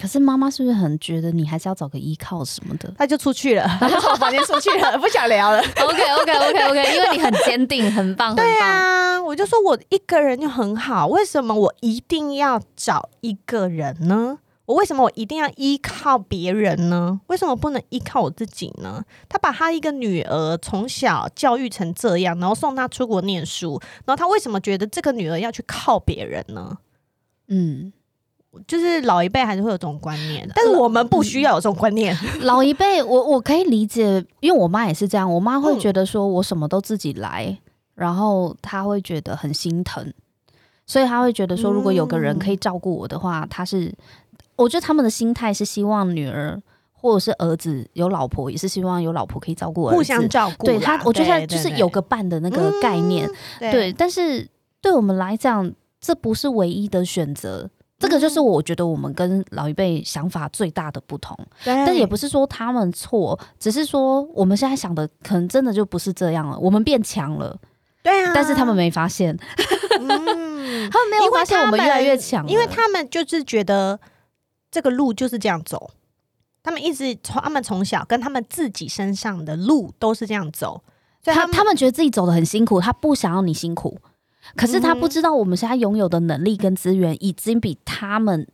可是妈妈是不是很觉得你还是要找个依靠什么的？她就出去了，(laughs) 他就从房间出去了，(laughs) 不想聊了。(laughs) OK OK OK OK，因为你很坚定，很棒，很棒。对啊，我就说我一个人就很好，为什么我一定要找一个人呢？我为什么我一定要依靠别人呢？为什么不能依靠我自己呢？他把他一个女儿从小教育成这样，然后送她出国念书，然后他为什么觉得这个女儿要去靠别人呢？嗯。就是老一辈还是会有这种观念，但是我们不需要有这种观念。(laughs) 老一辈，我我可以理解，因为我妈也是这样。我妈会觉得说我什么都自己来，嗯、然后她会觉得很心疼，所以她会觉得说，如果有个人可以照顾我的话，她是，我觉得他们的心态是希望女儿或者是儿子有老婆，也是希望有老婆可以照顾儿子，互相照顾。对他，我觉得就是有个伴的那个概念。对，对，但是对我们来讲，这不是唯一的选择。这个就是我觉得我们跟老一辈想法最大的不同，但也不是说他们错，只是说我们现在想的可能真的就不是这样了。我们变强了，对啊，但是他们没发现，嗯、(laughs) 他们没有发现我们越来越强，因为他们就是觉得这个路就是这样走，他们一直从他们从小跟他们自己身上的路都是这样走，所以他们他，他们觉得自己走的很辛苦，他不想要你辛苦。可是他不知道，我们现在拥有的能力跟资源已经比他们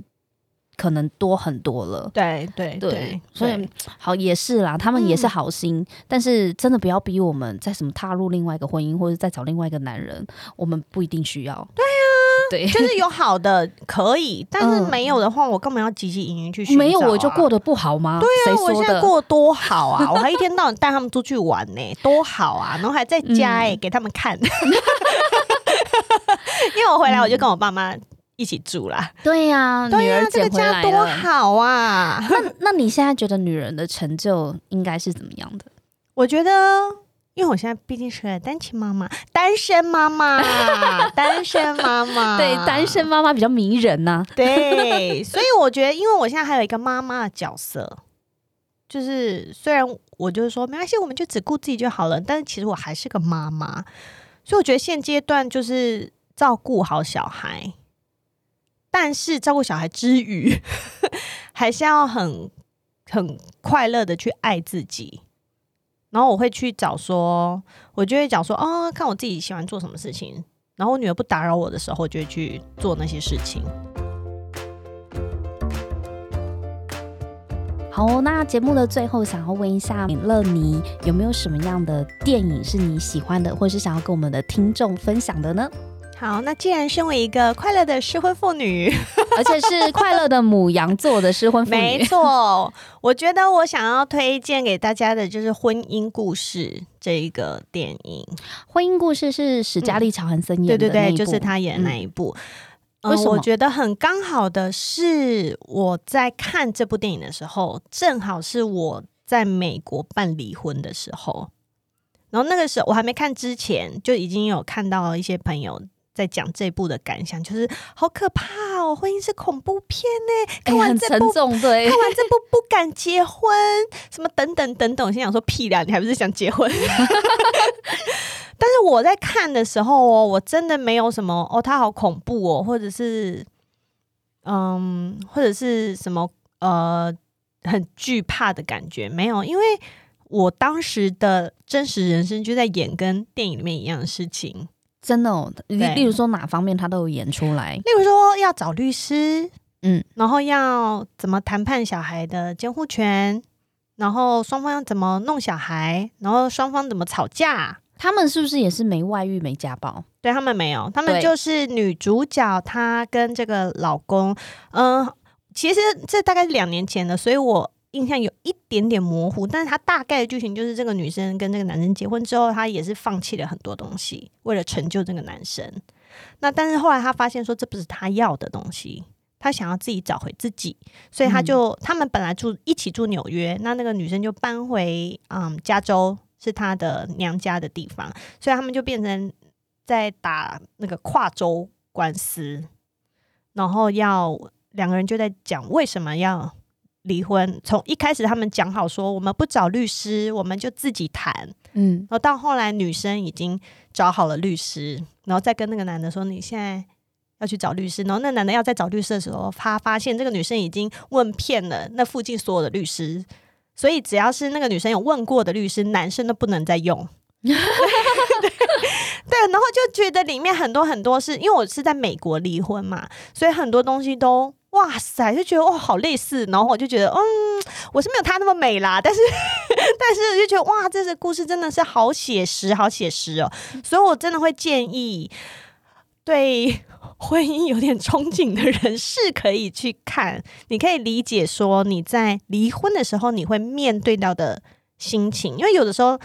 可能多很多了。对对对，所以好也是啦，他们也是好心，嗯，但是真的不要逼我们再什么踏入另外一个婚姻，或者再找另外一个男人，我们不一定需要。对啊，对，就是有好的可以，但是没有的话，我干嘛要汲汲营营去寻找啊？(laughs) 没有我就过得不好吗？对啊，我现在过得多好啊！(laughs) 我还一天到晚带他们出去玩呢，欸，多好啊！然后还在家哎，欸嗯，给他们看。(laughs) (laughs) 因为我回来，我就跟我爸妈一起住啦。对呀，女儿捡回来了，多好啊！那那你现在觉得女人的成就应该是怎么样的？我觉得，因为我现在毕竟是个单亲妈妈，单身妈妈，(laughs) 单身妈妈，对，单身妈妈比较迷人呐。对，所以我觉得，因为我现在还有一个妈妈的角色，就是虽然我就是说没关系，我们就只顾自己就好了，但是其实我还是个妈妈。所以我觉得现阶段就是照顾好小孩，但是照顾小孩之余，(laughs) 还是要很很快乐的去爱自己。然后我会去找说，我就会讲说，哦，看我自己喜欢做什么事情。然后我女儿不打扰我的时候，就会去做那些事情。好，那节目的最后，想要问一下乐尼，有没有什么样的电影是你喜欢的，或是想要跟我们的听众分享的呢？好，那既然身为一个快乐的失婚妇女，(laughs) 而且是快乐的母羊座的失婚妇女，没错，我觉得我想要推荐给大家的就是《婚姻故事》这一个电影。《婚姻故事》是史嘉丽·乔韩森演的，对对对，就是他演的那一部。嗯为什么？我觉得很刚好的是，我在看这部电影的时候，正好是我在美国办离婚的时候。然后那个时候我还没看之前，就已经有看到一些朋友在讲这部的感想，就是好可怕哦，婚姻是恐怖片呢。看完这部，欸、沉重，对，看完这部不敢结婚，什么等等等等。我心想说屁啦，你还不是想结婚？(laughs) 但是我在看的时候哦，我真的没有什么哦，他好恐怖哦，或者是嗯，或者是什么呃，很惧怕的感觉没有，因为我当时的真实人生就在演跟电影里面一样的事情，真的哦。例例如说哪方面他都有演出来，例如说要找律师，嗯，然后要怎么谈判小孩的监护权，然后双方要怎么弄小孩，然后双方怎么吵架。他们是不是也是没外遇、没家暴？对，他们没有，他们就是女主角，她跟这个老公，嗯、呃，其实这大概是两年前的，所以我印象有一点点模糊，但是他大概的剧情就是这个女生跟这个男生结婚之后，她也是放弃了很多东西，为了成就这个男生。那但是后来她发现说这不是她要的东西，她想要自己找回自己，所以她就、嗯、他们本来住一起住纽约，那那个女生就搬回嗯加州，是他的娘家的地方，所以他们就变成在打那个跨州官司，然后要两个人就在讲为什么要。离婚，从一开始他们讲好说，我们不找律师，我们就自己谈。嗯，然后到后来女生已经找好了律师，然后再跟那个男的说，你现在要去找律师。然后那男的要再找律师的时候，他发现这个女生已经问遍了那附近所有的律师，所以只要是那个女生有问过的律师，男生都不能再用。(laughs) 对，然后就觉得里面很多很多是因为我是在美国离婚嘛，所以很多东西都。哇塞，就觉得哇好类似，然后我就觉得嗯，我是没有她那么美啦，但是 (laughs) 但是就觉得哇，这个故事真的是好写实，好写实哦，所以我真的会建议对婚姻有点憧憬的人是可以去看，你可以理解说你在离婚的时候你会面对到的心情，因为有的时候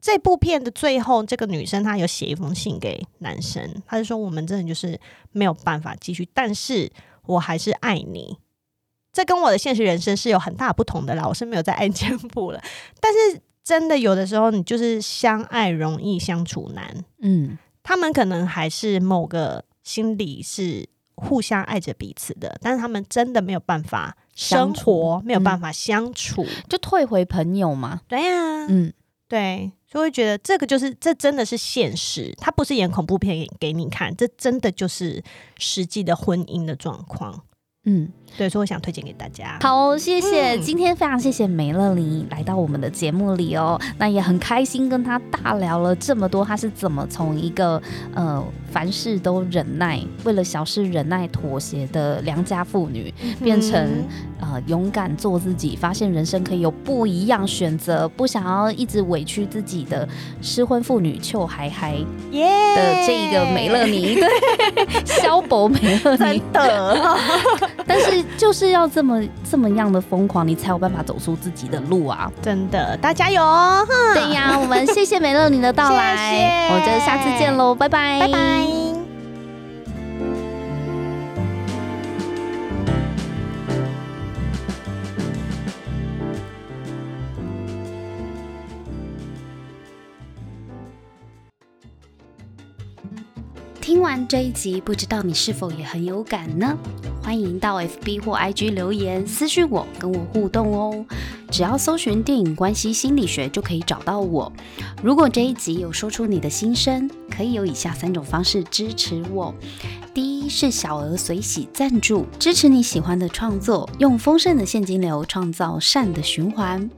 这部片的最后，这个女生她有写一封信给男生，她就说我们真的就是没有办法继续，但是。我还是爱你，这跟我的现实人生是有很大不同的啦。我是没有在爱间部了，但是真的有的时候，你就是相爱容易相处难。嗯，他们可能还是某个心里是互相爱着彼此的，但是他们真的没有办法生活，没有办法相处，嗯、就退回朋友嘛。对呀、啊，嗯，对，所以会觉得这个就是这真的是现实，他不是演恐怖片给你看，这真的就是实际的婚姻的状况。嗯。对，所以我想推荐给大家。好，谢谢、嗯，今天非常谢谢梅乐妮来到我们的节目里哦。那也很开心跟她大聊了这么多，她是怎么从一个呃凡事都忍耐，为了小事忍耐妥协的良家妇女，嗯、变成呃勇敢做自己，发现人生可以有不一样选择，不想要一直委屈自己的失婚妇女邱海海耶的这一个梅乐妮，对，萧伯梅乐妮的，(laughs) (laughs) 但是。就是要这么这么样的疯狂，你才有办法走出自己的路啊！真的，大家加油哦！对呀，我们谢谢美乐你的到来，(laughs) 谢谢，我们就下次见喽，拜拜，拜拜。听完这一集，不知道你是否也很有感呢？欢迎到 FB 或 IG 留言私讯我，跟我互动哦。只要搜寻电影关系心理学就可以找到我。如果这一集有说出你的心声，可以有以下三种方式支持我。第一是小额随喜赞助，支持你喜欢的创作，用丰盛的现金流创造善的循环。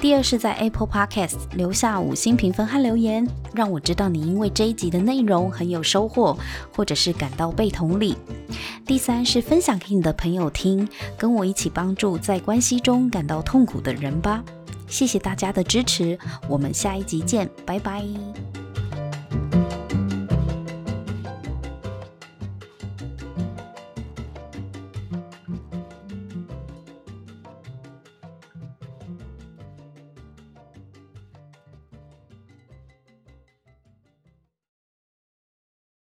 第二是在 Apple Podcast 留下五星评分和留言，让我知道你因为这一集的内容很有收获，或者是感到被同理。第三是分享给你的朋友听，跟我一起帮助在关系中感到痛苦的人吧。谢谢大家的支持我们下一集见拜拜。